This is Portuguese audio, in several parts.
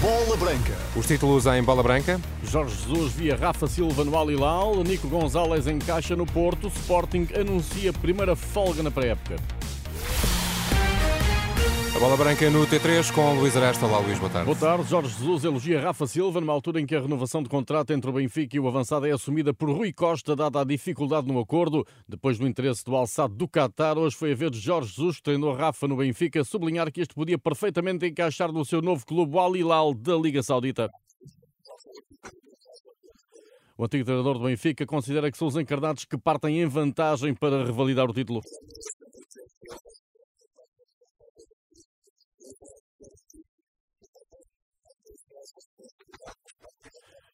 Bola Branca. Os títulos em Bola Branca. Jorge Jesus via Rafa Silva no Al Hilal, Nico Gonzalez encaixa no Porto, Sporting anuncia primeira folga na pré-época. Bola Branca no T3 com Luís Aresta. Olá, Luís, boa tarde. Boa tarde. Jorge Jesus elogia Rafa Silva numa altura em que a renovação de contrato entre o Benfica e o avançado é assumida por Rui Costa, dada a dificuldade no acordo. Depois do interesse do alçado do Qatar, hoje foi a vez de Jorge Jesus, que treinou Rafa no Benfica, sublinhar que este podia perfeitamente encaixar no seu novo clube, o Al da Liga Saudita. O antigo treinador do Benfica considera que são os encarnados que partem em vantagem para revalidar o título.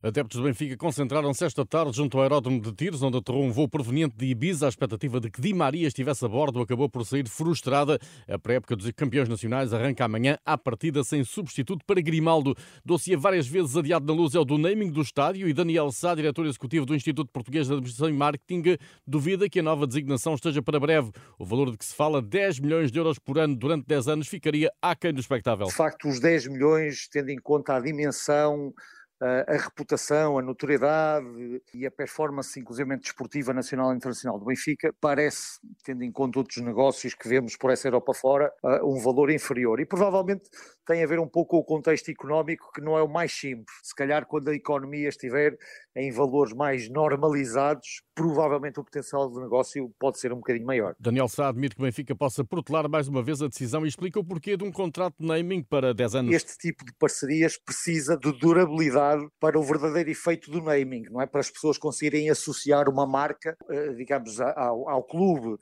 Adeptos do Benfica concentraram-se esta tarde junto ao aeródromo de tiros, onde aterrou um voo proveniente de Ibiza. A expectativa de que Di Maria estivesse a bordo acabou por sair frustrada. A pré-época dos campeões nacionais arranca amanhã à partida sem substituto para Grimaldo. Dossiê várias vezes adiado na luz é o do naming do estádio e Daniel Sá, diretor executivo do Instituto Português de Administração e Marketing, duvida que a nova designação esteja para breve. O valor de que se fala, 10 milhões de euros por ano durante 10 anos, ficaria aquém do espectável. De facto, os 10 milhões, tendo em conta a dimensão a reputação, a notoriedade e a performance, inclusive desportiva nacional e internacional do Benfica, parece, tendo em conta outros negócios que vemos por essa Europa fora, um valor inferior. E provavelmente tem a ver um pouco com o contexto económico, que não é o mais simples. Se calhar, quando a economia estiver em valores mais normalizados, provavelmente o potencial de negócio pode ser um bocadinho maior. Daniel Sá admite que o Benfica possa protelar mais uma vez a decisão e explica o porquê de um contrato de naming para 10 anos. Este tipo de parcerias precisa de durabilidade para o verdadeiro efeito do naming, não é? Para as pessoas conseguirem associar uma marca, eh, digamos, ao, ao clube.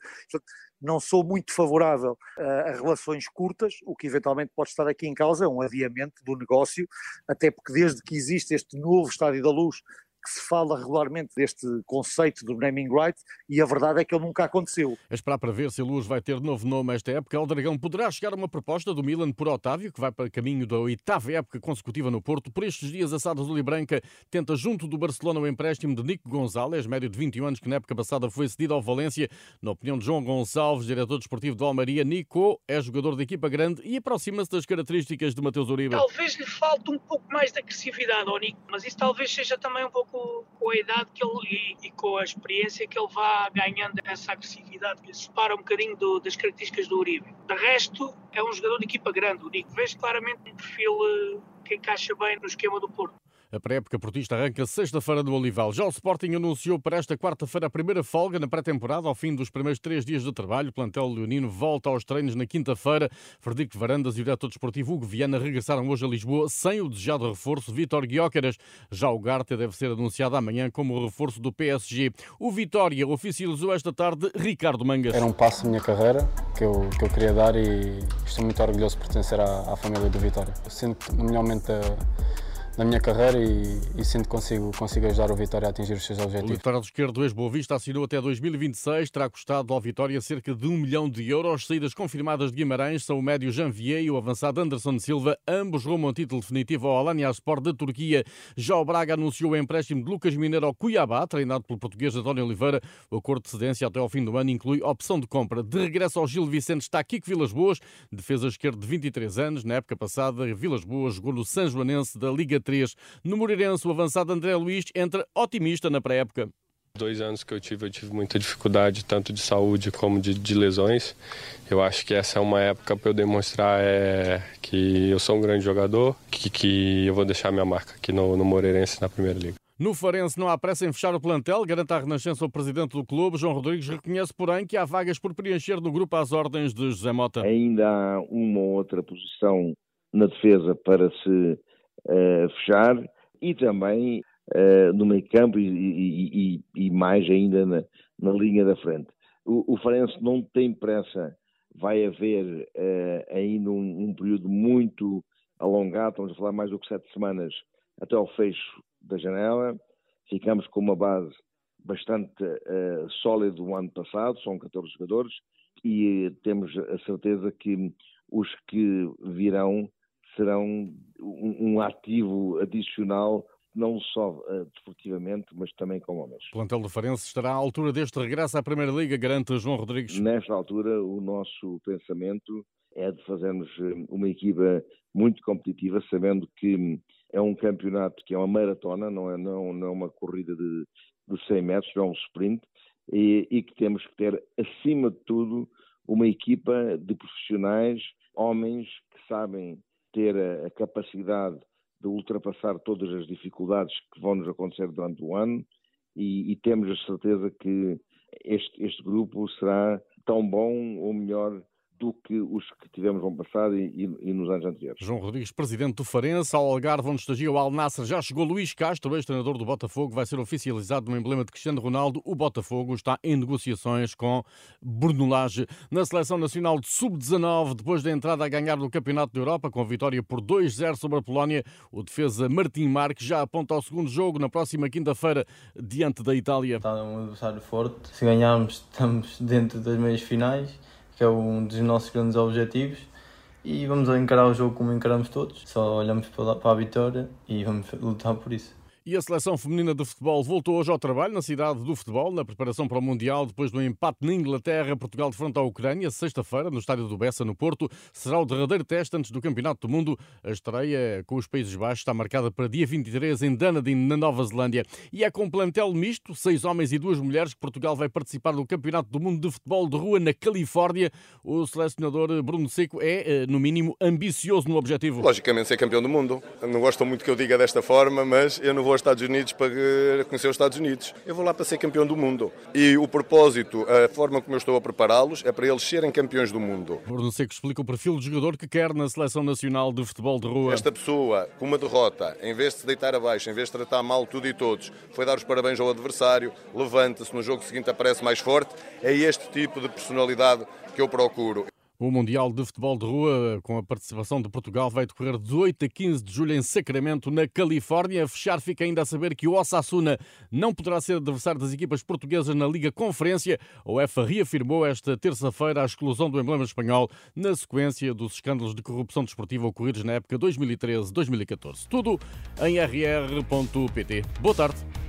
Não sou muito favorável a relações curtas, o que eventualmente pode estar aqui em causa é um adiamento do negócio, até porque desde que existe este novo Estádio da Luz, que se fala regularmente deste conceito do naming right e a verdade é que ele nunca aconteceu. É esperar para ver se a Luz vai ter novo nome esta época. O Dragão poderá chegar a uma proposta do Milan por Otávio, que vai para caminho da oitava época consecutiva no Porto. Por estes dias, a Sada Azul e Branca tenta junto do Barcelona o empréstimo de Nico Gonzalez, médio de 21 anos, que na época passada foi cedido ao Valência. Na opinião de João Gonçalves, diretor desportivo do Almaria, Nico é jogador de equipa grande e aproxima-se das características de Mateus Uribe. Talvez lhe falte um pouco mais de agressividade ao Nico, mas isso talvez seja também um pouco com, a idade que ele, e, e, com a experiência que ele vá ganhando essa agressividade que separa um bocadinho do, das características do Uribe. De resto, é um jogador de equipa grande. O Nico vês claramente um perfil eh, que encaixa bem no esquema do Porto. A pré-época portista arranca sexta-feira no Olival. Já o Sporting anunciou para esta quarta-feira a primeira folga na pré-temporada. Ao fim dos primeiros três dias de trabalho, o plantel leonino volta aos treinos na quinta-feira. Frederico Varandas e o diretor desportivo Hugo Viana regressaram hoje a Lisboa sem o desejado reforço Vítor Guióqueras. Já o Garte deve ser anunciado amanhã como reforço do PSG. O Vitória oficializou esta tarde Ricardo Mangas. Era um passo na minha carreira que eu, que eu queria dar e estou muito orgulhoso de pertencer à, à família do Vitória. Eu sinto no melhor da na minha carreira e, e sinto que consigo, consigo ajudar o Vitória a atingir os seus objetivos. O lateral esquerdo ex-Boa Vista assinou até 2026, terá custado ao Vitória cerca de um milhão de euros. Saídas confirmadas de Guimarães são o médio Janvier e o avançado Anderson Silva, ambos rumam a título definitivo ao Alanya Sport da Turquia. Já o Braga anunciou o empréstimo de Lucas Mineiro ao Cuiabá, treinado pelo português António Oliveira. O acordo de cedência até ao fim do ano inclui opção de compra. De regresso ao Gil Vicente está Kiko Vilas Boas, defesa esquerda de 23 anos. Na época passada, Vilas Boas jogou no São Joanense da Liga 3. No Moreirense, o avançado André Luiz entra otimista na pré-época. Dois anos que eu tive, eu tive muita dificuldade, tanto de saúde como de, de lesões. Eu acho que essa é uma época para eu demonstrar é, que eu sou um grande jogador, que, que eu vou deixar minha marca aqui no, no Moreirense na Primeira Liga. No Farense não há pressa em fechar o plantel, garante a renascença o presidente do clube. João Rodrigues reconhece, porém, que há vagas por preencher no grupo às ordens de José Mota. Ainda há uma ou outra posição na defesa para se uh, fechar e também uh, no meio campo e, e, e, e mais ainda na, na, linha da frente. O, o Farense não tem pressa, vai haver uh, ainda um, um, período muito alongado, estamos a falar mais do que sete semanas até ao fecho da janela. Ficamos com uma base bastante uh, sólida do ano passado, são 14 jogadores, e temos a certeza que os que virão serão um, um ativo adicional não só uh, desportivamente, mas também como homens. O plantel do Farense estará à altura deste regresso à Primeira Liga, garante João Rodrigues. Nesta altura, o nosso pensamento é de fazermos eh, uma equipa muito competitiva, sabendo que é um campeonato que é uma maratona, não é, não, não é uma corrida de, de 100 metros, é um sprint, e, e que temos que ter, acima de tudo, uma equipa de profissionais, homens que sabem ter a, a capacidade de ultrapassar todas as dificuldades que vão nos acontecer durante o ano e, e temos a certeza que este, este grupo será tão bom ou melhor do que os que tivemos no ano passado e, e, e, nos anos anteriores. João Rodrigues, presidente do Farense, ao Algarve, onde estagia o Al Nasser, já chegou Luís Castro, ex-treinador do Botafogo, vai ser oficializado no emblema de Cristiano Ronaldo. O Botafogo está em negociações com Bruno Lage. Na seleção nacional de sub-19, depois da entrada a ganhar no Campeonato da Europa, com a vitória por 2-0 sobre a Polónia, o defesa Martim Marques já aponta ao segundo jogo na próxima quinta-feira, diante da Itália. Está um adversário forte. Se ganharmos, estamos dentro das meias finais que é um dos nossos grandes objetivos. E vamos encarar o jogo como encaramos todos, só olhamos para a vitória e vamos lutar por isso. E a seleção feminina de futebol voltou hoje ao trabalho na cidade do futebol, na preparação para o Mundial, depois do empate na Inglaterra, Portugal de frente à Ucrânia, sexta-feira, no estádio do Bessa, no Porto. Será o derradeiro teste antes do Campeonato do Mundo. A estreia com os Países Baixos está marcada para dia 23 em Dunedin, na Nova Zelândia. E é com plantel misto, seis homens e duas mulheres, que Portugal vai participar do Campeonato do Mundo de Futebol de Rua na Califórnia. O selecionador Bruno Seco é, eh, no mínimo, ambicioso no objetivo. Logicamente, ser campeão do mundo. Não gosto muito que eu diga desta forma, mas eu não vou aos Estados Unidos para conhecer os Estados Unidos. Eu vou lá para ser campeão do mundo. E o propósito, a forma como eu estou a prepará-los, é para eles serem campeões do mundo. Bruno Seco explica o perfil do jogador que quer na Seleção Nacional de Futebol de Rua. Esta pessoa, com uma derrota, em vez de se deitar abaixo, em vez de tratar mal tudo e todos, foi dar os parabéns ao adversário, levanta-se, no jogo seguinte aparece mais forte. É este tipo de personalidade que eu procuro. O Mundial de Futebol de Rua, com a participação de Portugal, vai decorrer de 8 a 15 de julho em Sacramento, na Califórnia. A fechar fica ainda a saber que o Osasuna não poderá ser adversário das equipas portuguesas na Liga Conferência. A UEFA reafirmou esta terça-feira a exclusão do emblema espanhol na sequência dos escândalos de corrupção desportiva ocorridos na época 2013-2014. Tudo em rr.pt. Boa tarde.